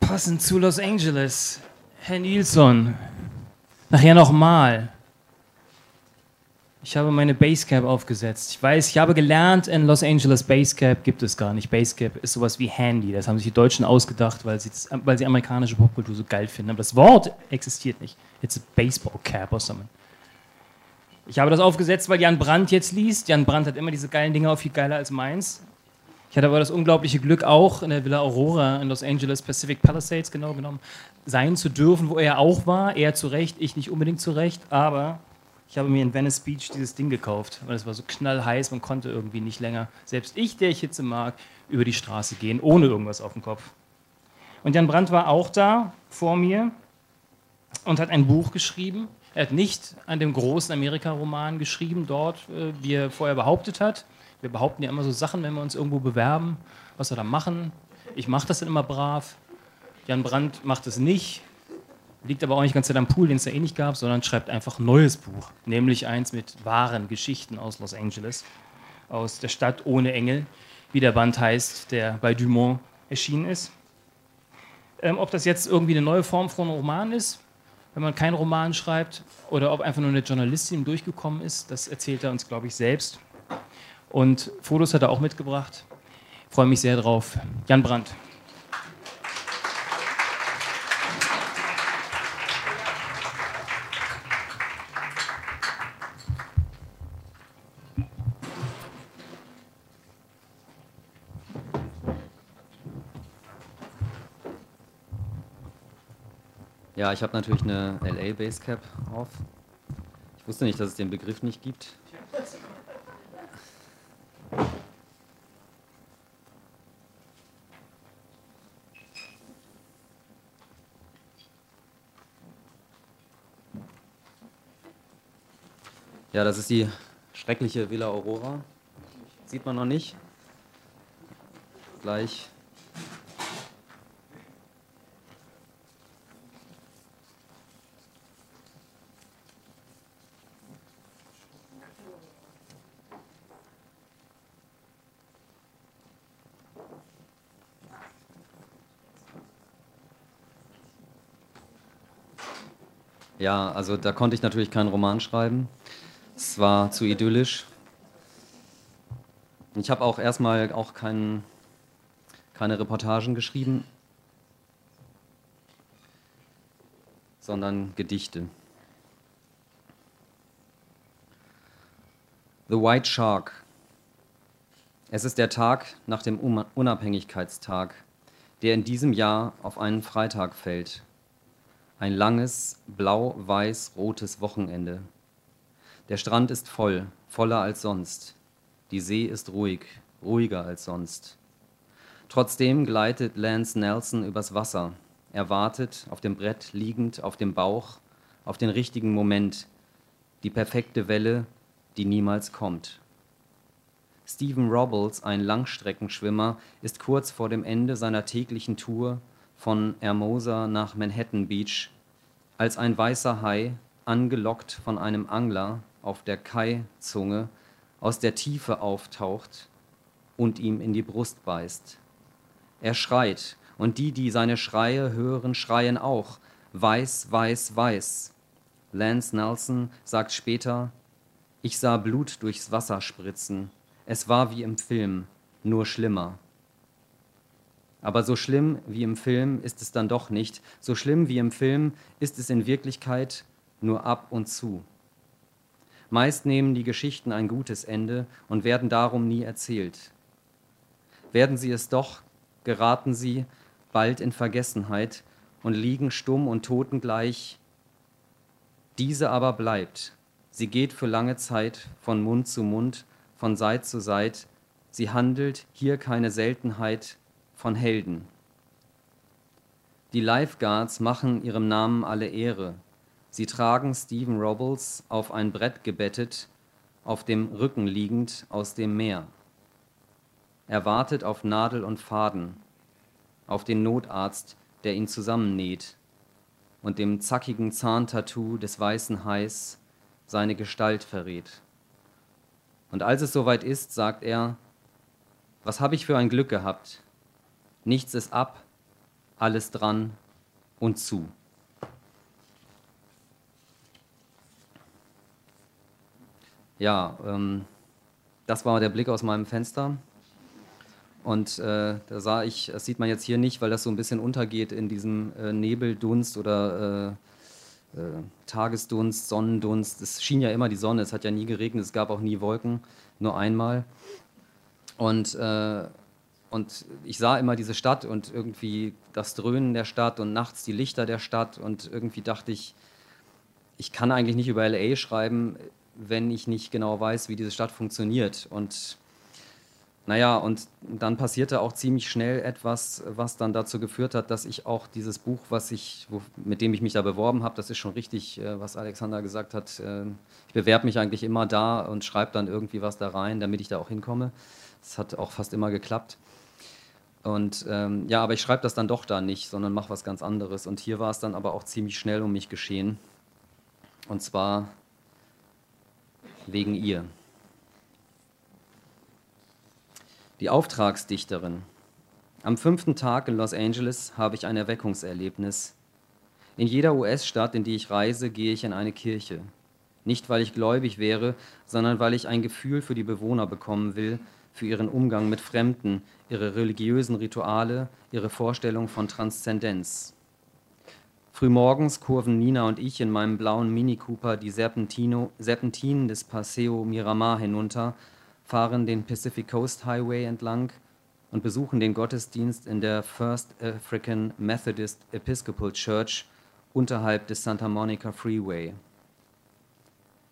Passend zu Los Angeles. Herr Nilsson. Nachher nochmal. Ich habe meine Basecap aufgesetzt. Ich weiß, ich habe gelernt, in Los Angeles Basecap gibt es gar nicht. Basecap ist sowas wie Handy. Das haben sich die Deutschen ausgedacht, weil sie, das, weil sie amerikanische Popkultur so geil finden. Aber das Wort existiert nicht. It's a baseball cap or something. Ich habe das aufgesetzt, weil Jan Brandt jetzt liest. Jan Brandt hat immer diese geilen Dinge auch viel geiler als meins. Ich hatte aber das unglaubliche Glück, auch in der Villa Aurora in Los Angeles, Pacific Palisades genau genommen, sein zu dürfen, wo er auch war. Er zu Recht, ich nicht unbedingt zu Recht, aber ich habe mir in Venice Beach dieses Ding gekauft, weil es war so knallheiß, man konnte irgendwie nicht länger, selbst ich, der ich Hitze mag, über die Straße gehen, ohne irgendwas auf dem Kopf. Und Jan Brandt war auch da vor mir und hat ein Buch geschrieben. Er hat nicht an dem großen Amerika-Roman geschrieben, dort, äh, wie er vorher behauptet hat, wir behaupten ja immer so Sachen, wenn wir uns irgendwo bewerben, was wir da machen. Ich mache das dann immer brav. Jan Brandt macht es nicht. Liegt aber auch nicht ganz am Pool, den es ja eh nicht gab, sondern schreibt einfach ein neues Buch. Nämlich eins mit wahren Geschichten aus Los Angeles. Aus der Stadt ohne Engel, wie der Band heißt, der bei Dumont erschienen ist. Ähm, ob das jetzt irgendwie eine neue Form von Roman ist, wenn man keinen Roman schreibt, oder ob einfach nur eine Journalistin durchgekommen ist, das erzählt er uns, glaube ich, selbst. Und Fotos hat er auch mitgebracht. Ich freue mich sehr drauf. Jan Brandt. Ja, ich habe natürlich eine LA Basecap auf. Ich wusste nicht, dass es den Begriff nicht gibt. Ja, das ist die schreckliche Villa Aurora. Sieht man noch nicht. Gleich. Ja, also da konnte ich natürlich keinen Roman schreiben. Es war zu idyllisch. Ich habe auch erstmal auch kein, keine Reportagen geschrieben, sondern Gedichte. The White Shark. Es ist der Tag nach dem Unabhängigkeitstag, der in diesem Jahr auf einen Freitag fällt. Ein langes, blau-weiß-rotes Wochenende. Der Strand ist voll, voller als sonst. Die See ist ruhig, ruhiger als sonst. Trotzdem gleitet Lance Nelson übers Wasser. Er wartet, auf dem Brett liegend, auf dem Bauch, auf den richtigen Moment, die perfekte Welle, die niemals kommt. Stephen Robles, ein Langstreckenschwimmer, ist kurz vor dem Ende seiner täglichen Tour von Hermosa nach Manhattan Beach, als ein weißer Hai, angelockt von einem Angler, auf der Kai-Zunge aus der Tiefe auftaucht und ihm in die Brust beißt. Er schreit, und die, die seine Schreie hören, schreien auch, weiß, weiß, weiß. Lance Nelson sagt später, ich sah Blut durchs Wasser spritzen. Es war wie im Film, nur schlimmer. Aber so schlimm wie im Film ist es dann doch nicht. So schlimm wie im Film ist es in Wirklichkeit nur ab und zu. Meist nehmen die Geschichten ein gutes Ende und werden darum nie erzählt. Werden sie es doch, geraten sie bald in Vergessenheit und liegen stumm und totengleich. Diese aber bleibt. Sie geht für lange Zeit von Mund zu Mund, von Seit zu Seit. Sie handelt, hier keine Seltenheit, von Helden. Die Lifeguards machen ihrem Namen alle Ehre. Sie tragen Stephen Robles auf ein Brett gebettet, auf dem Rücken liegend aus dem Meer. Er wartet auf Nadel und Faden, auf den Notarzt, der ihn zusammennäht und dem zackigen Zahntattoo des weißen Hais seine Gestalt verrät. Und als es soweit ist, sagt er, was habe ich für ein Glück gehabt? Nichts ist ab, alles dran und zu. Ja, ähm, das war der Blick aus meinem Fenster. Und äh, da sah ich, das sieht man jetzt hier nicht, weil das so ein bisschen untergeht in diesem äh, Nebeldunst oder äh, äh Tagesdunst, Sonnendunst. Es schien ja immer die Sonne, es hat ja nie geregnet, es gab auch nie Wolken, nur einmal. Und, äh, und ich sah immer diese Stadt und irgendwie das Dröhnen der Stadt und nachts die Lichter der Stadt und irgendwie dachte ich, ich kann eigentlich nicht über LA schreiben, wenn ich nicht genau weiß, wie diese Stadt funktioniert. Und naja, und dann passierte auch ziemlich schnell etwas, was dann dazu geführt hat, dass ich auch dieses Buch, was ich, wo, mit dem ich mich da beworben habe, das ist schon richtig, äh, was Alexander gesagt hat. Äh, ich bewerbe mich eigentlich immer da und schreibe dann irgendwie was da rein, damit ich da auch hinkomme. Das hat auch fast immer geklappt. Und ähm, ja, aber ich schreibe das dann doch da nicht, sondern mache was ganz anderes. Und hier war es dann aber auch ziemlich schnell um mich geschehen. Und zwar wegen ihr. Die Auftragsdichterin. Am fünften Tag in Los Angeles habe ich ein Erweckungserlebnis. In jeder US-Stadt, in die ich reise, gehe ich in eine Kirche. Nicht, weil ich gläubig wäre, sondern weil ich ein Gefühl für die Bewohner bekommen will, für ihren Umgang mit Fremden, ihre religiösen Rituale, ihre Vorstellung von Transzendenz. Frühmorgens kurven Nina und ich in meinem blauen Mini Cooper die Serpentinen des Paseo Miramar hinunter fahren den Pacific Coast Highway entlang und besuchen den Gottesdienst in der First African Methodist Episcopal Church unterhalb des Santa Monica Freeway.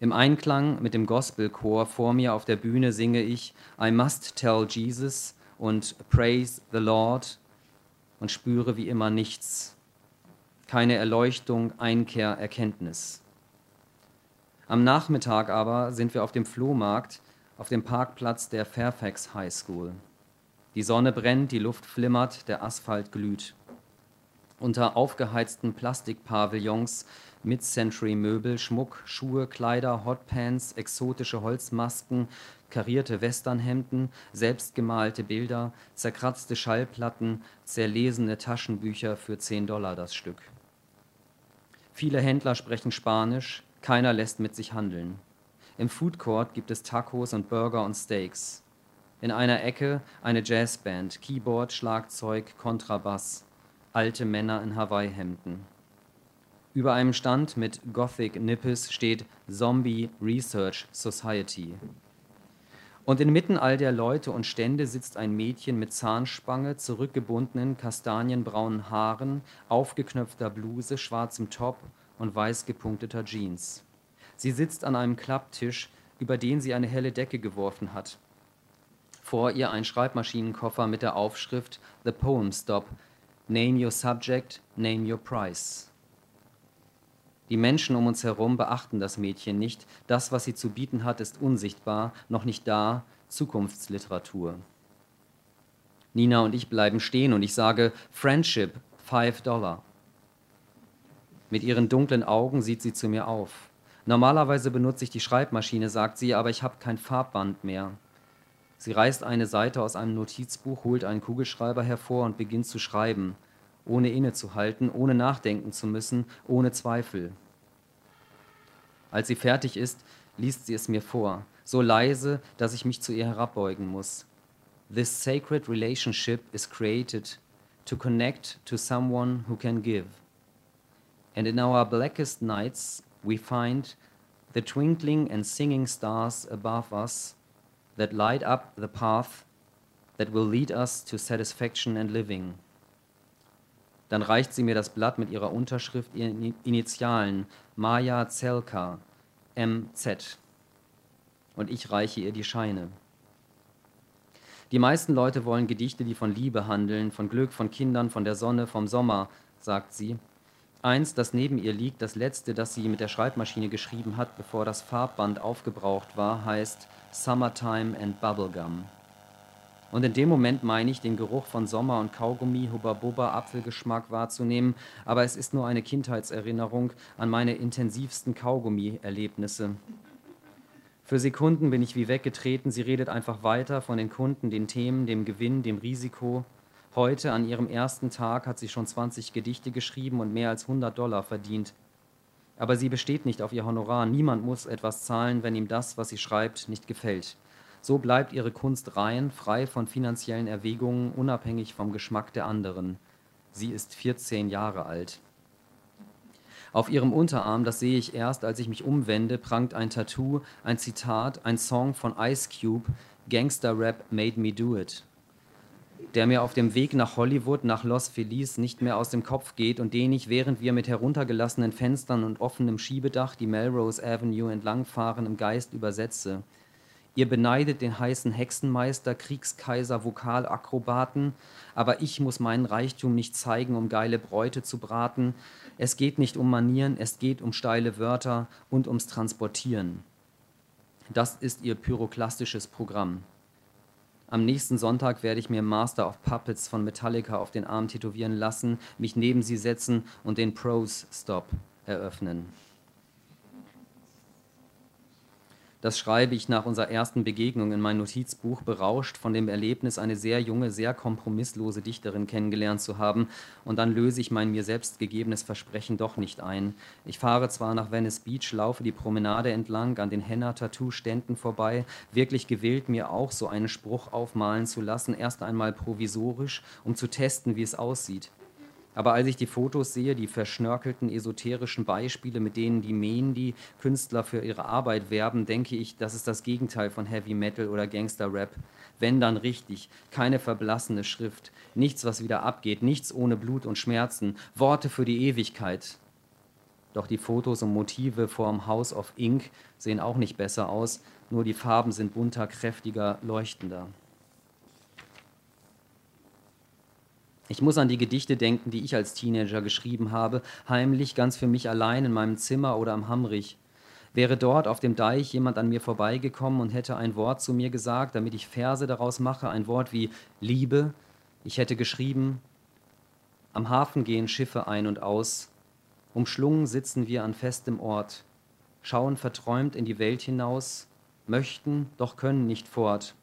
Im Einklang mit dem Gospelchor vor mir auf der Bühne singe ich I Must Tell Jesus und Praise the Lord und spüre wie immer nichts. Keine Erleuchtung, Einkehr, Erkenntnis. Am Nachmittag aber sind wir auf dem Flohmarkt auf dem Parkplatz der Fairfax High School. Die Sonne brennt, die Luft flimmert, der Asphalt glüht. Unter aufgeheizten Plastikpavillons, Mid-Century-Möbel, Schmuck, Schuhe, Kleider, Hotpants, exotische Holzmasken, karierte Westernhemden, selbstgemalte Bilder, zerkratzte Schallplatten, zerlesene Taschenbücher für 10 Dollar das Stück. Viele Händler sprechen Spanisch, keiner lässt mit sich handeln. Im Food Court gibt es Tacos und Burger und Steaks. In einer Ecke eine Jazzband, Keyboard, Schlagzeug, Kontrabass, alte Männer in Hawaii-Hemden. Über einem Stand mit Gothic Nippes steht Zombie Research Society. Und inmitten all der Leute und Stände sitzt ein Mädchen mit Zahnspange, zurückgebundenen kastanienbraunen Haaren, aufgeknöpfter Bluse, schwarzem Top und weiß gepunkteter Jeans. Sie sitzt an einem Klapptisch, über den sie eine helle Decke geworfen hat. Vor ihr ein Schreibmaschinenkoffer mit der Aufschrift The Poem Stop. Name your subject, name your price. Die Menschen um uns herum beachten das Mädchen nicht. Das, was sie zu bieten hat, ist unsichtbar, noch nicht da, Zukunftsliteratur. Nina und ich bleiben stehen und ich sage Friendship, five Dollar. Mit ihren dunklen Augen sieht sie zu mir auf. Normalerweise benutze ich die Schreibmaschine, sagt sie, aber ich habe kein Farbband mehr. Sie reißt eine Seite aus einem Notizbuch, holt einen Kugelschreiber hervor und beginnt zu schreiben, ohne innezuhalten, ohne nachdenken zu müssen, ohne Zweifel. Als sie fertig ist, liest sie es mir vor, so leise, dass ich mich zu ihr herabbeugen muss. This sacred relationship is created to connect to someone who can give. And in our blackest nights, we find the twinkling and singing stars above us that light up the path that will lead us to satisfaction and living. Dann reicht sie mir das Blatt mit ihrer Unterschrift, ihren Initialen, Maja Zelka, MZ. Und ich reiche ihr die Scheine. Die meisten Leute wollen Gedichte, die von Liebe handeln, von Glück, von Kindern, von der Sonne, vom Sommer, sagt sie. Eins, das neben ihr liegt, das letzte, das sie mit der Schreibmaschine geschrieben hat, bevor das Farbband aufgebraucht war, heißt Summertime and Bubblegum. Und in dem Moment meine ich, den Geruch von Sommer und Kaugummi, Hubba Bubba, Apfelgeschmack wahrzunehmen, aber es ist nur eine Kindheitserinnerung an meine intensivsten Kaugummi-Erlebnisse. Für Sekunden bin ich wie weggetreten, sie redet einfach weiter von den Kunden, den Themen, dem Gewinn, dem Risiko. Heute, an ihrem ersten Tag, hat sie schon 20 Gedichte geschrieben und mehr als 100 Dollar verdient. Aber sie besteht nicht auf ihr Honorar. Niemand muss etwas zahlen, wenn ihm das, was sie schreibt, nicht gefällt. So bleibt ihre Kunst rein, frei von finanziellen Erwägungen, unabhängig vom Geschmack der anderen. Sie ist 14 Jahre alt. Auf ihrem Unterarm, das sehe ich erst, als ich mich umwende, prangt ein Tattoo, ein Zitat, ein Song von Ice Cube, Gangster Rap Made Me Do It der mir auf dem Weg nach Hollywood, nach Los Feliz nicht mehr aus dem Kopf geht und den ich, während wir mit heruntergelassenen Fenstern und offenem Schiebedach die Melrose Avenue entlangfahren, im Geist übersetze. Ihr beneidet den heißen Hexenmeister, Kriegskaiser, Vokalakrobaten, aber ich muss meinen Reichtum nicht zeigen, um geile Bräute zu braten. Es geht nicht um Manieren, es geht um steile Wörter und ums Transportieren. Das ist ihr pyroklastisches Programm. Am nächsten Sonntag werde ich mir Master of Puppets von Metallica auf den Arm tätowieren lassen, mich neben sie setzen und den Pros Stop eröffnen. Das schreibe ich nach unserer ersten Begegnung in mein Notizbuch, berauscht von dem Erlebnis, eine sehr junge, sehr kompromisslose Dichterin kennengelernt zu haben. Und dann löse ich mein mir selbst gegebenes Versprechen doch nicht ein. Ich fahre zwar nach Venice Beach, laufe die Promenade entlang, an den Henna-Tattoo-Ständen vorbei, wirklich gewillt, mir auch so einen Spruch aufmalen zu lassen, erst einmal provisorisch, um zu testen, wie es aussieht. Aber als ich die Fotos sehe, die verschnörkelten esoterischen Beispiele, mit denen die Mendi Künstler für ihre Arbeit werben, denke ich, das ist das Gegenteil von Heavy Metal oder Gangster Rap. Wenn dann richtig, keine verblassene Schrift, nichts, was wieder abgeht, nichts ohne Blut und Schmerzen, Worte für die Ewigkeit. Doch die Fotos und Motive vorm House of Ink sehen auch nicht besser aus, nur die Farben sind bunter, kräftiger, leuchtender. Ich muss an die Gedichte denken, die ich als Teenager geschrieben habe, heimlich ganz für mich allein in meinem Zimmer oder am Hamrich. Wäre dort auf dem Deich jemand an mir vorbeigekommen und hätte ein Wort zu mir gesagt, damit ich Verse daraus mache, ein Wort wie Liebe, ich hätte geschrieben, am Hafen gehen Schiffe ein und aus, umschlungen sitzen wir an festem Ort, schauen verträumt in die Welt hinaus, möchten, doch können nicht fort.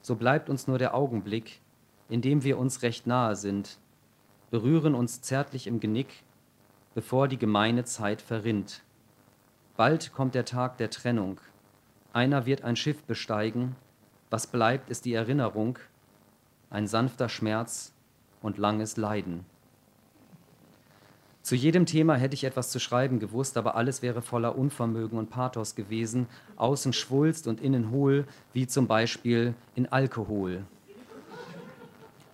So bleibt uns nur der Augenblick, indem wir uns recht nahe sind, berühren uns zärtlich im Genick, bevor die gemeine Zeit verrinnt. Bald kommt der Tag der Trennung. Einer wird ein Schiff besteigen. Was bleibt, ist die Erinnerung, ein sanfter Schmerz und langes Leiden. Zu jedem Thema hätte ich etwas zu schreiben gewusst, aber alles wäre voller Unvermögen und Pathos gewesen, außen schwulst und innen hohl, wie zum Beispiel in Alkohol.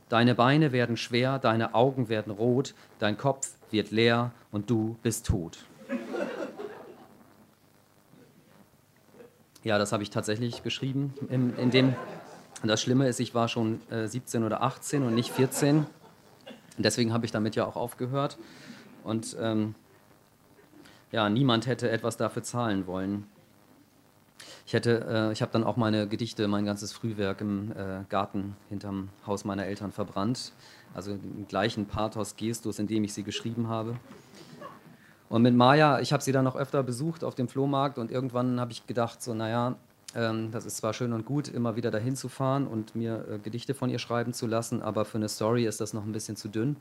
Deine Beine werden schwer, deine Augen werden rot, dein Kopf wird leer und du bist tot. Ja, das habe ich tatsächlich geschrieben. In, in dem, das Schlimme ist, ich war schon äh, 17 oder 18 und nicht 14. Und deswegen habe ich damit ja auch aufgehört. Und ähm, ja, niemand hätte etwas dafür zahlen wollen. Ich hätte, äh, ich habe dann auch meine Gedichte, mein ganzes Frühwerk im äh, Garten hinterm Haus meiner Eltern verbrannt. Also den gleichen Pathos, Gestus, in dem ich sie geschrieben habe. Und mit Maya, ich habe sie dann noch öfter besucht auf dem Flohmarkt und irgendwann habe ich gedacht, so, naja, ähm, das ist zwar schön und gut, immer wieder dahin zu fahren und mir äh, Gedichte von ihr schreiben zu lassen, aber für eine Story ist das noch ein bisschen zu dünn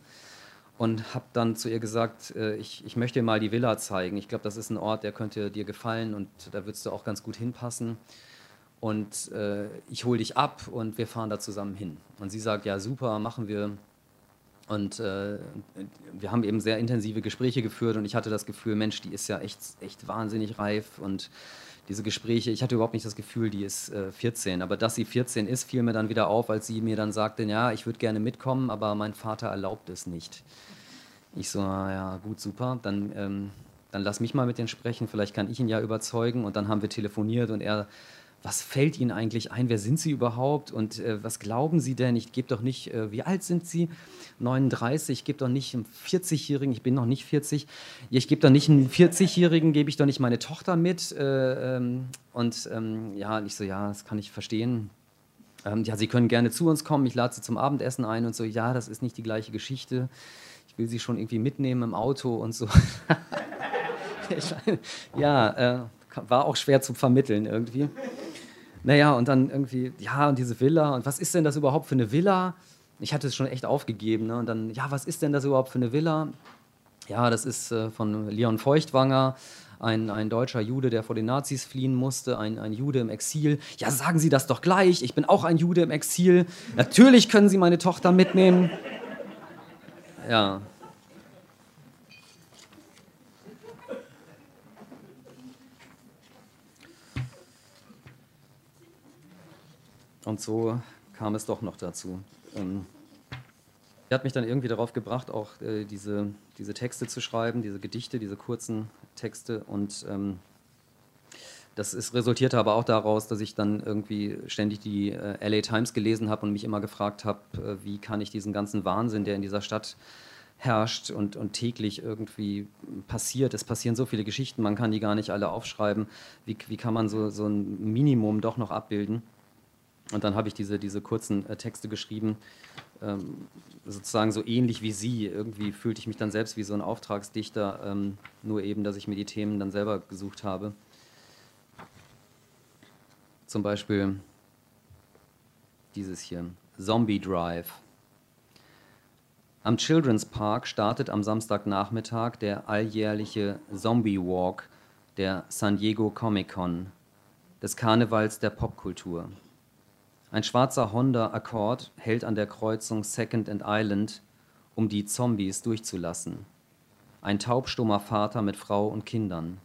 und habe dann zu ihr gesagt, äh, ich, ich möchte dir mal die Villa zeigen. Ich glaube, das ist ein Ort, der könnte dir gefallen und da würdest du auch ganz gut hinpassen. Und äh, ich hole dich ab und wir fahren da zusammen hin. Und sie sagt, ja super, machen wir. Und äh, wir haben eben sehr intensive Gespräche geführt und ich hatte das Gefühl, Mensch, die ist ja echt, echt wahnsinnig reif und diese Gespräche, ich hatte überhaupt nicht das Gefühl, die ist äh, 14. Aber dass sie 14 ist, fiel mir dann wieder auf, als sie mir dann sagte, ja, ich würde gerne mitkommen, aber mein Vater erlaubt es nicht. Ich so, ja, gut, super, dann, ähm, dann lass mich mal mit denen sprechen, vielleicht kann ich ihn ja überzeugen. Und dann haben wir telefoniert und er, was fällt Ihnen eigentlich ein? Wer sind Sie überhaupt? Und äh, was glauben Sie denn? Ich gebe doch nicht, äh, wie alt sind Sie? 39, ich gebe doch nicht einen 40-Jährigen, ich bin noch nicht 40, ich gebe doch nicht einen 40-Jährigen, gebe ich doch nicht meine Tochter mit. Äh, ähm, und ähm, ja, ich so, ja, das kann ich verstehen. Ähm, ja, Sie können gerne zu uns kommen, ich lade Sie zum Abendessen ein und so, ja, das ist nicht die gleiche Geschichte will sie schon irgendwie mitnehmen im Auto und so. ja, äh, war auch schwer zu vermitteln irgendwie. Naja, und dann irgendwie, ja, und diese Villa, und was ist denn das überhaupt für eine Villa? ich hatte es schon echt aufgegeben. Ne? Und dann, ja, was ist denn das überhaupt für eine Villa? Ja, das ist äh, von Leon Feuchtwanger, ein, ein deutscher Jude, der vor den Nazis fliehen musste, ein, ein Jude im Exil. Ja, sagen Sie das doch gleich, ich bin auch ein Jude im Exil. Natürlich können Sie meine Tochter mitnehmen. Ja. Und so kam es doch noch dazu. Ähm, er hat mich dann irgendwie darauf gebracht, auch äh, diese, diese Texte zu schreiben, diese Gedichte, diese kurzen Texte. Und ähm, das ist, resultierte aber auch daraus, dass ich dann irgendwie ständig die äh, LA Times gelesen habe und mich immer gefragt habe, äh, wie kann ich diesen ganzen Wahnsinn, der in dieser Stadt herrscht und, und täglich irgendwie passiert. Es passieren so viele Geschichten, man kann die gar nicht alle aufschreiben. Wie, wie kann man so, so ein Minimum doch noch abbilden? Und dann habe ich diese, diese kurzen äh, Texte geschrieben, ähm, sozusagen so ähnlich wie Sie. Irgendwie fühlte ich mich dann selbst wie so ein Auftragsdichter, ähm, nur eben, dass ich mir die Themen dann selber gesucht habe. Zum Beispiel dieses hier, Zombie Drive. Am Children's Park startet am Samstagnachmittag der alljährliche Zombie Walk der San Diego Comic Con, des Karnevals der Popkultur. Ein schwarzer Honda Accord hält an der Kreuzung Second and Island, um die Zombies durchzulassen. Ein taubstummer Vater mit Frau und Kindern.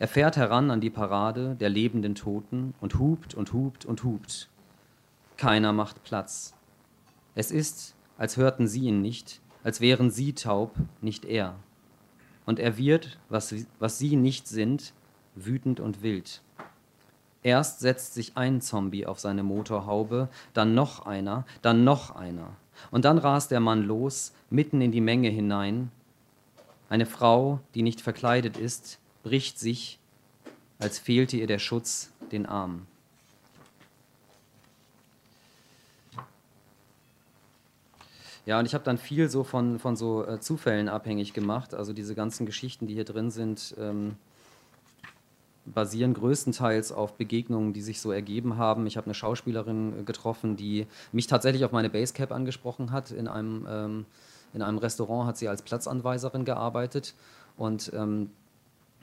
Er fährt heran an die Parade der lebenden Toten und hupt und hupt und hupt. Keiner macht Platz. Es ist, als hörten sie ihn nicht, als wären sie taub, nicht er. Und er wird, was, was sie nicht sind, wütend und wild. Erst setzt sich ein Zombie auf seine Motorhaube, dann noch einer, dann noch einer. Und dann rast der Mann los, mitten in die Menge hinein. Eine Frau, die nicht verkleidet ist, bricht sich, als fehlte ihr der Schutz, den Arm. Ja, und ich habe dann viel so von, von so äh, Zufällen abhängig gemacht. Also diese ganzen Geschichten, die hier drin sind, ähm, basieren größtenteils auf Begegnungen, die sich so ergeben haben. Ich habe eine Schauspielerin getroffen, die mich tatsächlich auf meine Basecap angesprochen hat. In einem, ähm, in einem Restaurant hat sie als Platzanweiserin gearbeitet und ähm,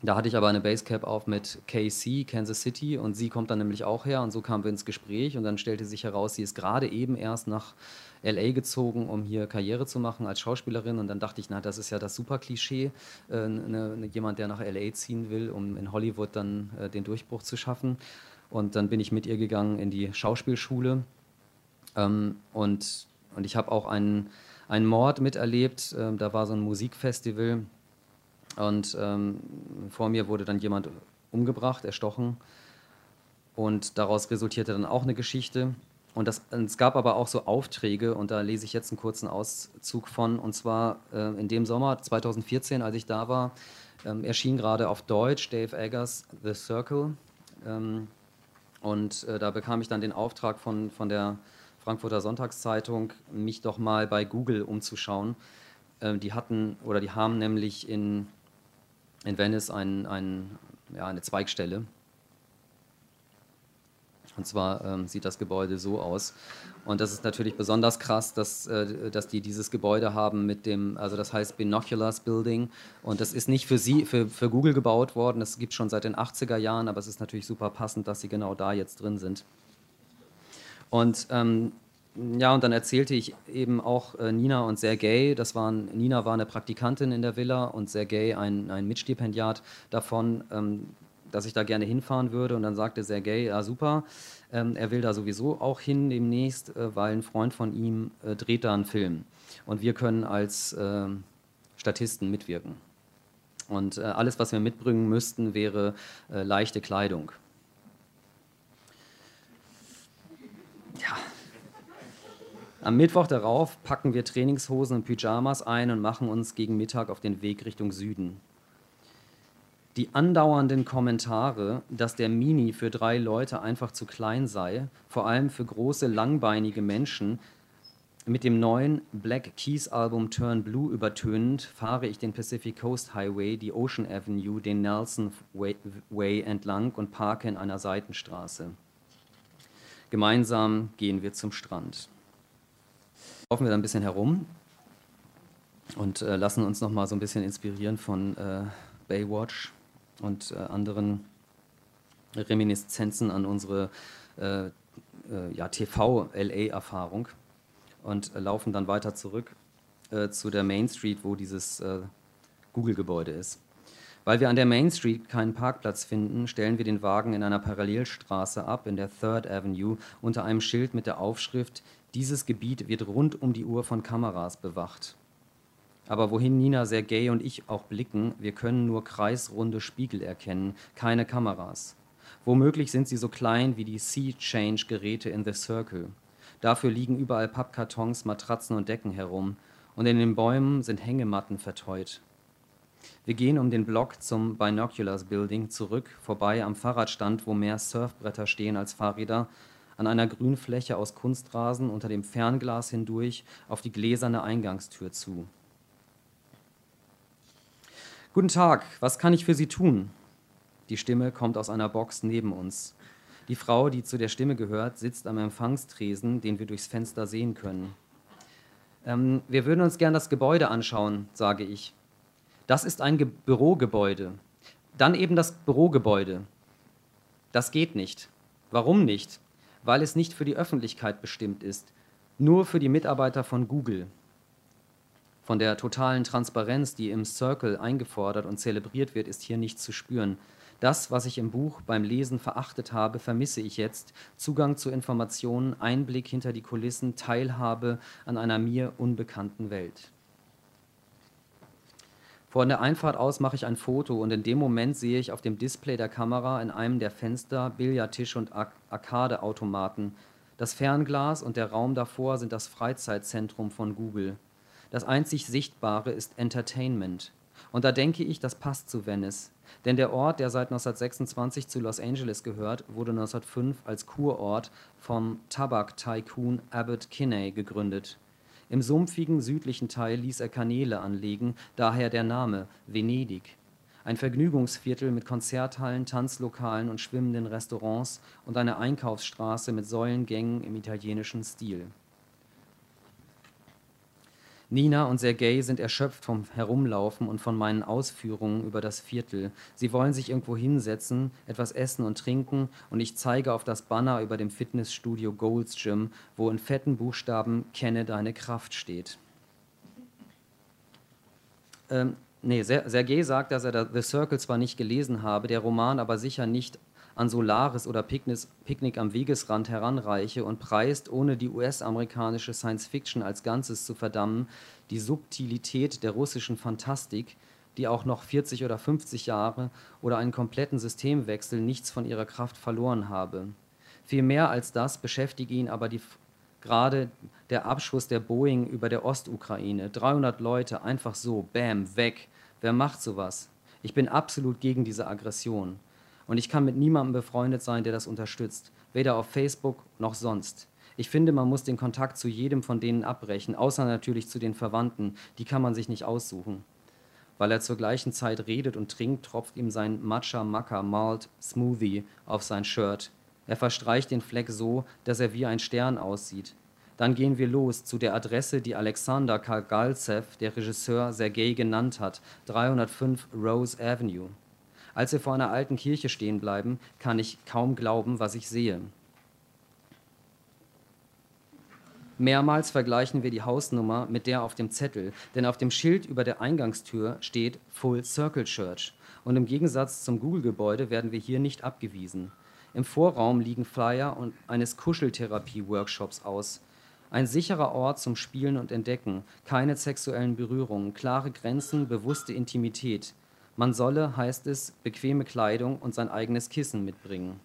da hatte ich aber eine Basecap auf mit KC, Kansas City, und sie kommt dann nämlich auch her und so kamen wir ins Gespräch und dann stellte sich heraus, sie ist gerade eben erst nach LA gezogen, um hier Karriere zu machen als Schauspielerin. Und dann dachte ich, na, das ist ja das super Klischee, äh, ne, ne, jemand, der nach LA ziehen will, um in Hollywood dann äh, den Durchbruch zu schaffen. Und dann bin ich mit ihr gegangen in die Schauspielschule. Ähm, und, und ich habe auch einen, einen Mord miterlebt. Ähm, da war so ein Musikfestival. Und ähm, vor mir wurde dann jemand umgebracht, erstochen. Und daraus resultierte dann auch eine Geschichte. Und das, es gab aber auch so Aufträge, und da lese ich jetzt einen kurzen Auszug von. Und zwar äh, in dem Sommer 2014, als ich da war, ähm, erschien gerade auf Deutsch Dave Eggers The Circle. Ähm, und äh, da bekam ich dann den Auftrag von, von der Frankfurter Sonntagszeitung, mich doch mal bei Google umzuschauen. Äh, die hatten oder die haben nämlich in, in Venice ein, ein, ja, eine Zweigstelle und zwar ähm, sieht das Gebäude so aus. Und das ist natürlich besonders krass, dass, äh, dass die dieses Gebäude haben mit dem, also das heißt Binoculars Building. Und das ist nicht für sie, für, für Google gebaut worden. Das gibt es schon seit den 80er Jahren, aber es ist natürlich super passend, dass sie genau da jetzt drin sind. Und ähm, ja, und dann erzählte ich eben auch äh, Nina und Sergei, das waren, Nina war eine Praktikantin in der Villa und Sergei ein, ein Mitstipendiat davon, ähm, dass ich da gerne hinfahren würde. Und dann sagte Sergei, ja super, ähm, er will da sowieso auch hin demnächst, äh, weil ein Freund von ihm äh, dreht da einen Film. Und wir können als äh, Statisten mitwirken. Und äh, alles, was wir mitbringen müssten, wäre äh, leichte Kleidung. Am Mittwoch darauf packen wir Trainingshosen und Pyjamas ein und machen uns gegen Mittag auf den Weg Richtung Süden die andauernden Kommentare, dass der Mini für drei Leute einfach zu klein sei, vor allem für große, langbeinige Menschen, mit dem neuen Black Keys Album Turn Blue übertönend fahre ich den Pacific Coast Highway, die Ocean Avenue, den Nelson Way entlang und parke in einer Seitenstraße. Gemeinsam gehen wir zum Strand. Laufen wir da ein bisschen herum und äh, lassen uns noch mal so ein bisschen inspirieren von äh, Baywatch und äh, anderen Reminiszenzen an unsere äh, äh, ja, TV-LA-Erfahrung und äh, laufen dann weiter zurück zu der Main Street, wo dieses Google-Gebäude ist. Weil wir an der Main Street keinen Parkplatz finden, stellen wir den Wagen in einer Parallelstraße ab, in der Third Avenue, unter einem Schild mit der Aufschrift: Dieses Gebiet wird rund um die Uhr von Kameras bewacht. Aber wohin Nina, Sergei und ich auch blicken, wir können nur kreisrunde Spiegel erkennen, keine Kameras. Womöglich sind sie so klein wie die Sea-Change-Geräte in The Circle. Dafür liegen überall Pappkartons, Matratzen und Decken herum. Und in den Bäumen sind Hängematten verteut. Wir gehen um den Block zum Binoculars Building zurück, vorbei am Fahrradstand, wo mehr Surfbretter stehen als Fahrräder, an einer Grünfläche aus Kunstrasen unter dem Fernglas hindurch auf die gläserne Eingangstür zu. Guten Tag, was kann ich für Sie tun? Die Stimme kommt aus einer Box neben uns. Die Frau, die zu der Stimme gehört, sitzt am Empfangstresen, den wir durchs Fenster sehen können. Ähm, wir würden uns gern das Gebäude anschauen, sage ich. Das ist ein Ge Bürogebäude. Dann eben das Bürogebäude. Das geht nicht. Warum nicht? Weil es nicht für die Öffentlichkeit bestimmt ist, nur für die Mitarbeiter von Google. Von der totalen Transparenz, die im Circle eingefordert und zelebriert wird, ist hier nichts zu spüren. Das, was ich im Buch beim Lesen verachtet habe, vermisse ich jetzt. Zugang zu Informationen, Einblick hinter die Kulissen, Teilhabe an einer mir unbekannten Welt. Von der Einfahrt aus mache ich ein Foto und in dem Moment sehe ich auf dem Display der Kamera in einem der Fenster Billardtisch und Arcade-Automaten. Das Fernglas und der Raum davor sind das Freizeitzentrum von Google. Das einzig Sichtbare ist Entertainment. Und da denke ich, das passt zu Venice. Denn der Ort, der seit 1926 zu Los Angeles gehört, wurde 1905 als Kurort vom Tabak-Tycoon Abbott Kinney gegründet. Im sumpfigen südlichen Teil ließ er Kanäle anlegen, daher der Name Venedig. Ein Vergnügungsviertel mit Konzerthallen, Tanzlokalen und schwimmenden Restaurants und eine Einkaufsstraße mit Säulengängen im italienischen Stil. Nina und Sergei sind erschöpft vom Herumlaufen und von meinen Ausführungen über das Viertel. Sie wollen sich irgendwo hinsetzen, etwas essen und trinken und ich zeige auf das Banner über dem Fitnessstudio Gold's Gym, wo in fetten Buchstaben Kenne deine Kraft steht. Ähm, nee, Sergei sagt, dass er The Circle zwar nicht gelesen habe, der Roman aber sicher nicht an Solaris oder Picknick am Wegesrand heranreiche und preist, ohne die US-amerikanische Science-Fiction als Ganzes zu verdammen, die Subtilität der russischen Phantastik, die auch noch 40 oder 50 Jahre oder einen kompletten Systemwechsel nichts von ihrer Kraft verloren habe. Viel mehr als das beschäftige ihn aber die, gerade der Abschuss der Boeing über der Ostukraine. 300 Leute einfach so, bam, weg. Wer macht sowas? Ich bin absolut gegen diese Aggression. Und ich kann mit niemandem befreundet sein, der das unterstützt, weder auf Facebook noch sonst. Ich finde, man muss den Kontakt zu jedem von denen abbrechen, außer natürlich zu den Verwandten, die kann man sich nicht aussuchen. Weil er zur gleichen Zeit redet und trinkt, tropft ihm sein Matcha Maca Malt Smoothie auf sein Shirt. Er verstreicht den Fleck so, dass er wie ein Stern aussieht. Dann gehen wir los zu der Adresse, die Alexander Kagalzev, der Regisseur, Sergei genannt hat, 305 Rose Avenue. Als wir vor einer alten Kirche stehen bleiben, kann ich kaum glauben, was ich sehe. Mehrmals vergleichen wir die Hausnummer mit der auf dem Zettel, denn auf dem Schild über der Eingangstür steht Full Circle Church. Und im Gegensatz zum Google-Gebäude werden wir hier nicht abgewiesen. Im Vorraum liegen Flyer und eines Kuscheltherapie-Workshops aus. Ein sicherer Ort zum Spielen und Entdecken, keine sexuellen Berührungen, klare Grenzen, bewusste Intimität. Man solle, heißt es, bequeme Kleidung und sein eigenes Kissen mitbringen.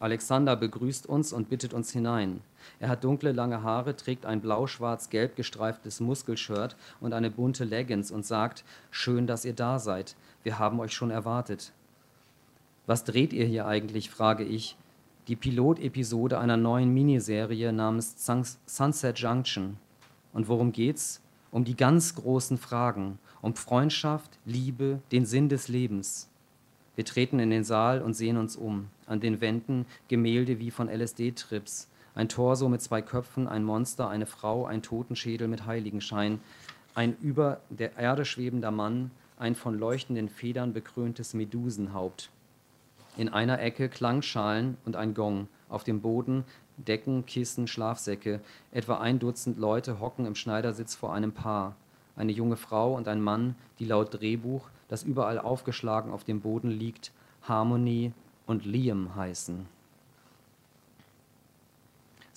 Alexander begrüßt uns und bittet uns hinein. Er hat dunkle, lange Haare, trägt ein blau-schwarz-gelb gestreiftes Muskelshirt und eine bunte Leggings und sagt, schön, dass ihr da seid. Wir haben euch schon erwartet. Was dreht ihr hier eigentlich, frage ich. Die Pilotepisode einer neuen Miniserie namens Sunset Junction. Und worum geht's? Um die ganz großen Fragen um Freundschaft, Liebe, den Sinn des Lebens. Wir treten in den Saal und sehen uns um. An den Wänden Gemälde wie von LSD-Trips, Ein Torso mit zwei Köpfen, ein Monster, eine Frau, ein Totenschädel mit Heiligenschein, ein über der Erde schwebender Mann, ein von leuchtenden Federn bekröntes Medusenhaupt. In einer Ecke Klangschalen und ein Gong, auf dem Boden Decken, Kissen, Schlafsäcke. Etwa ein Dutzend Leute hocken im Schneidersitz vor einem Paar. Eine junge Frau und ein Mann, die laut Drehbuch, das überall aufgeschlagen auf dem Boden liegt, Harmony und Liam heißen.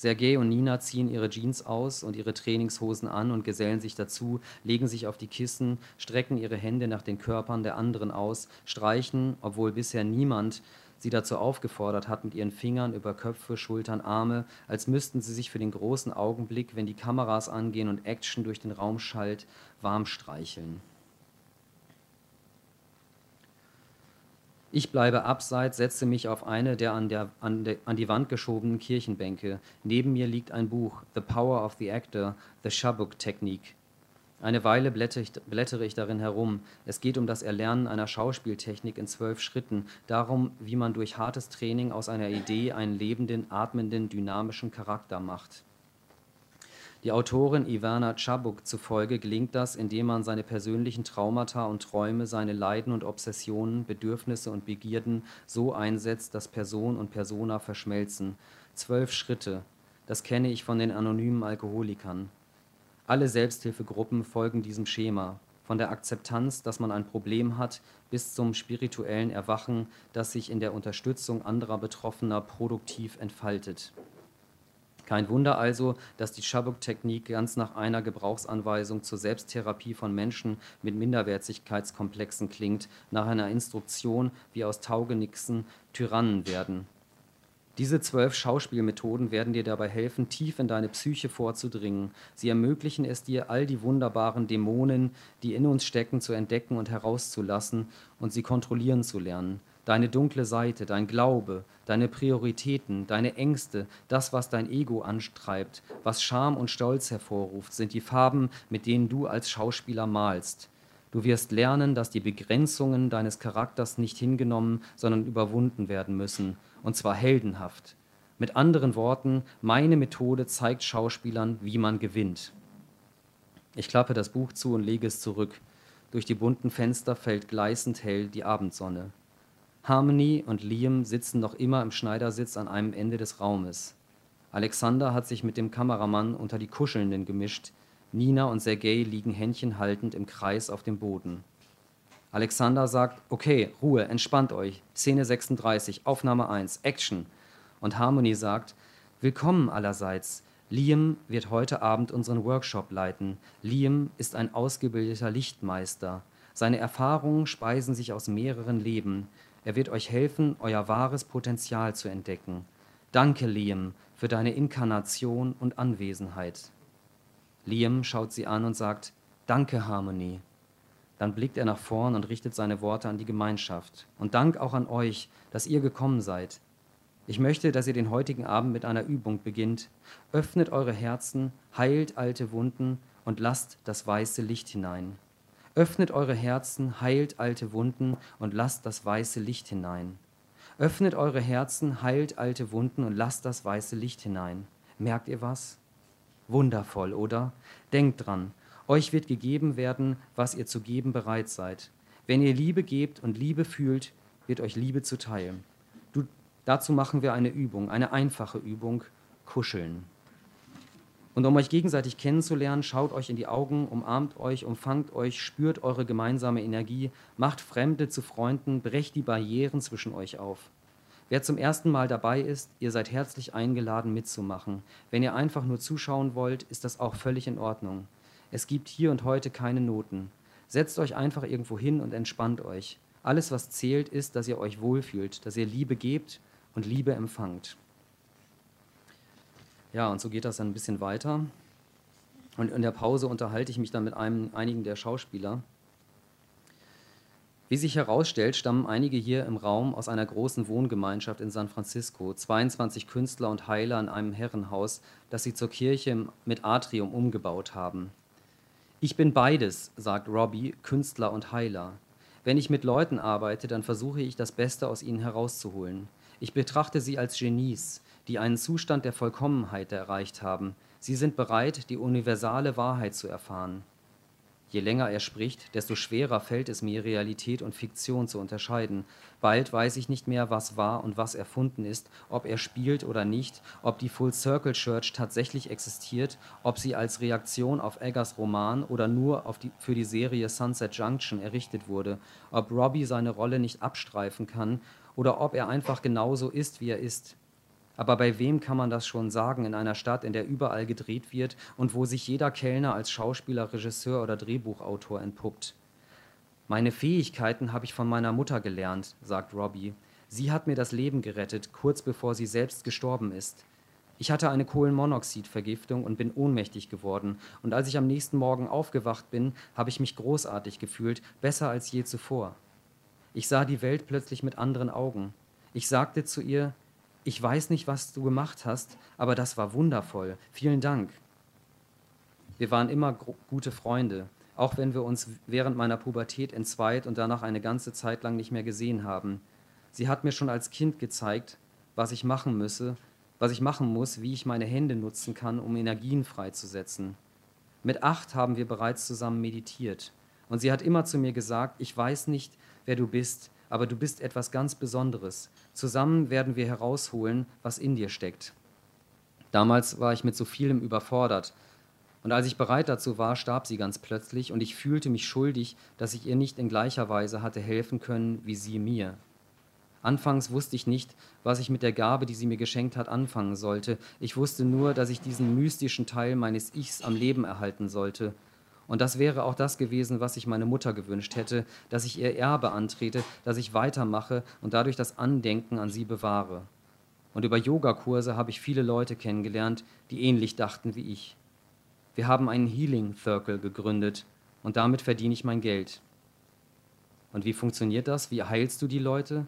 Sergei und Nina ziehen ihre Jeans aus und ihre Trainingshosen an und gesellen sich dazu, legen sich auf die Kissen, strecken ihre Hände nach den Körpern der anderen aus, streichen, obwohl bisher niemand sie dazu aufgefordert hat, mit ihren Fingern über Köpfe, Schultern, Arme, als müssten sie sich für den großen Augenblick, wenn die Kameras angehen und Action durch den Raum schallt, warm streicheln. Ich bleibe abseits, setze mich auf eine der an, der, an, der an die Wand geschobenen Kirchenbänke. Neben mir liegt ein Buch, The Power of the Actor, The Shabuk-Technik. Eine Weile blättere ich darin herum. Es geht um das Erlernen einer Schauspieltechnik in zwölf Schritten, darum, wie man durch hartes Training aus einer Idee einen lebenden, atmenden, dynamischen Charakter macht. Die Autorin Ivana Chabuk zufolge gelingt das, indem man seine persönlichen Traumata und Träume, seine Leiden und Obsessionen, Bedürfnisse und Begierden so einsetzt, dass Person und Persona verschmelzen. Zwölf Schritte, das kenne ich von den anonymen Alkoholikern. Alle Selbsthilfegruppen folgen diesem Schema, von der Akzeptanz, dass man ein Problem hat, bis zum spirituellen Erwachen, das sich in der Unterstützung anderer Betroffener produktiv entfaltet. Kein Wunder also, dass die Chabuk-Technik ganz nach einer Gebrauchsanweisung zur Selbsttherapie von Menschen mit Minderwertigkeitskomplexen klingt, nach einer Instruktion, wie aus Taugenixen Tyrannen werden. Diese zwölf Schauspielmethoden werden dir dabei helfen, tief in deine Psyche vorzudringen. Sie ermöglichen es dir, all die wunderbaren Dämonen, die in uns stecken, zu entdecken und herauszulassen und sie kontrollieren zu lernen deine dunkle Seite, dein Glaube, deine Prioritäten, deine Ängste, das, was dein Ego antreibt, was Scham und Stolz hervorruft, sind die Farben, mit denen du als Schauspieler malst. Du wirst lernen, dass die Begrenzungen deines Charakters nicht hingenommen, sondern überwunden werden müssen, und zwar heldenhaft. Mit anderen Worten, meine Methode zeigt Schauspielern, wie man gewinnt. Ich klappe das Buch zu und lege es zurück. Durch die bunten Fenster fällt gleißend hell die Abendsonne. Harmony und Liam sitzen noch immer im Schneidersitz an einem Ende des Raumes. Alexander hat sich mit dem Kameramann unter die Kuschelnden gemischt. Nina und Sergei liegen händchenhaltend im Kreis auf dem Boden. Alexander sagt: Okay, Ruhe, entspannt euch. Szene 36, Aufnahme 1, Action. Und Harmony sagt: Willkommen allerseits. Liam wird heute Abend unseren Workshop leiten. Liam ist ein ausgebildeter Lichtmeister. Seine Erfahrungen speisen sich aus mehreren Leben. Er wird euch helfen, euer wahres Potenzial zu entdecken. Danke, Liam, für deine Inkarnation und Anwesenheit. Liam schaut sie an und sagt, Danke, Harmony. Dann blickt er nach vorn und richtet seine Worte an die Gemeinschaft. Und Dank auch an euch, dass ihr gekommen seid. Ich möchte, dass ihr den heutigen Abend mit einer Übung beginnt. Öffnet eure Herzen, heilt alte Wunden und lasst das weiße Licht hinein. Öffnet eure Herzen, heilt alte Wunden und lasst das weiße Licht hinein. Öffnet eure Herzen, heilt alte Wunden und lasst das weiße Licht hinein. Merkt ihr was? Wundervoll, oder? Denkt dran, euch wird gegeben werden, was ihr zu geben bereit seid. Wenn ihr Liebe gebt und Liebe fühlt, wird euch Liebe zuteil. Du, dazu machen wir eine Übung, eine einfache Übung, kuscheln. Und um euch gegenseitig kennenzulernen, schaut euch in die Augen, umarmt euch, umfangt euch, spürt eure gemeinsame Energie, macht Fremde zu Freunden, brecht die Barrieren zwischen euch auf. Wer zum ersten Mal dabei ist, ihr seid herzlich eingeladen mitzumachen. Wenn ihr einfach nur zuschauen wollt, ist das auch völlig in Ordnung. Es gibt hier und heute keine Noten. Setzt euch einfach irgendwo hin und entspannt euch. Alles, was zählt, ist, dass ihr euch wohlfühlt, dass ihr Liebe gebt und Liebe empfangt. Ja, und so geht das dann ein bisschen weiter. Und in der Pause unterhalte ich mich dann mit einem, einigen der Schauspieler. Wie sich herausstellt, stammen einige hier im Raum aus einer großen Wohngemeinschaft in San Francisco. 22 Künstler und Heiler in einem Herrenhaus, das sie zur Kirche mit Atrium umgebaut haben. Ich bin beides, sagt Robbie, Künstler und Heiler. Wenn ich mit Leuten arbeite, dann versuche ich das Beste aus ihnen herauszuholen. Ich betrachte sie als Genies, die einen Zustand der Vollkommenheit erreicht haben. Sie sind bereit, die universale Wahrheit zu erfahren. Je länger er spricht, desto schwerer fällt es mir, Realität und Fiktion zu unterscheiden. Bald weiß ich nicht mehr, was wahr und was erfunden ist, ob er spielt oder nicht, ob die Full Circle Church tatsächlich existiert, ob sie als Reaktion auf Eggers Roman oder nur die, für die Serie Sunset Junction errichtet wurde, ob Robbie seine Rolle nicht abstreifen kann oder ob er einfach genauso ist, wie er ist. Aber bei wem kann man das schon sagen in einer Stadt, in der überall gedreht wird und wo sich jeder Kellner als Schauspieler, Regisseur oder Drehbuchautor entpuppt? Meine Fähigkeiten habe ich von meiner Mutter gelernt, sagt Robbie. Sie hat mir das Leben gerettet, kurz bevor sie selbst gestorben ist. Ich hatte eine Kohlenmonoxidvergiftung und bin ohnmächtig geworden. Und als ich am nächsten Morgen aufgewacht bin, habe ich mich großartig gefühlt, besser als je zuvor. Ich sah die Welt plötzlich mit anderen Augen. Ich sagte zu ihr, ich weiß nicht, was du gemacht hast, aber das war wundervoll. Vielen Dank. Wir waren immer gute Freunde, auch wenn wir uns während meiner Pubertät entzweit und danach eine ganze Zeit lang nicht mehr gesehen haben. Sie hat mir schon als Kind gezeigt, was ich machen müsse, was ich machen muss, wie ich meine Hände nutzen kann, um Energien freizusetzen. Mit acht haben wir bereits zusammen meditiert. Und sie hat immer zu mir gesagt, ich weiß nicht, wer du bist, aber du bist etwas ganz Besonderes. Zusammen werden wir herausholen, was in dir steckt. Damals war ich mit so vielem überfordert. Und als ich bereit dazu war, starb sie ganz plötzlich und ich fühlte mich schuldig, dass ich ihr nicht in gleicher Weise hatte helfen können wie sie mir. Anfangs wusste ich nicht, was ich mit der Gabe, die sie mir geschenkt hat, anfangen sollte. Ich wusste nur, dass ich diesen mystischen Teil meines Ichs am Leben erhalten sollte und das wäre auch das gewesen, was sich meine Mutter gewünscht hätte, dass ich ihr Erbe antrete, dass ich weitermache und dadurch das Andenken an sie bewahre. Und über Yogakurse habe ich viele Leute kennengelernt, die ähnlich dachten wie ich. Wir haben einen Healing Circle gegründet und damit verdiene ich mein Geld. Und wie funktioniert das? Wie heilst du die Leute?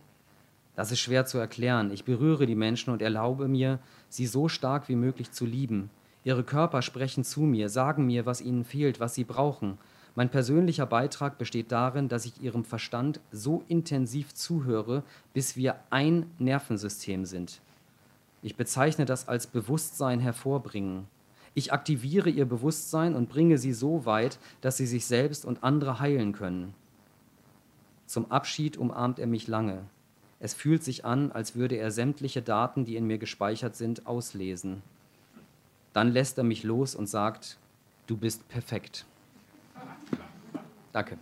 Das ist schwer zu erklären. Ich berühre die Menschen und erlaube mir, sie so stark wie möglich zu lieben, Ihre Körper sprechen zu mir, sagen mir, was ihnen fehlt, was sie brauchen. Mein persönlicher Beitrag besteht darin, dass ich ihrem Verstand so intensiv zuhöre, bis wir ein Nervensystem sind. Ich bezeichne das als Bewusstsein hervorbringen. Ich aktiviere ihr Bewusstsein und bringe sie so weit, dass sie sich selbst und andere heilen können. Zum Abschied umarmt er mich lange. Es fühlt sich an, als würde er sämtliche Daten, die in mir gespeichert sind, auslesen. Dann lässt er mich los und sagt, du bist perfekt. Danke.